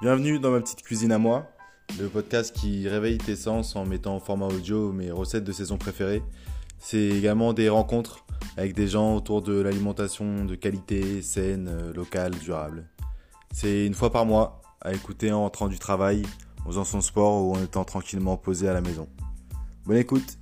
Bienvenue dans ma petite cuisine à moi, le podcast qui réveille tes sens en mettant en format audio mes recettes de saison préférées. C'est également des rencontres avec des gens autour de l'alimentation de qualité, saine, euh, locale, durable. C'est une fois par mois à écouter en rentrant du travail, en faisant son sport ou en étant tranquillement posé à la maison. Bonne écoute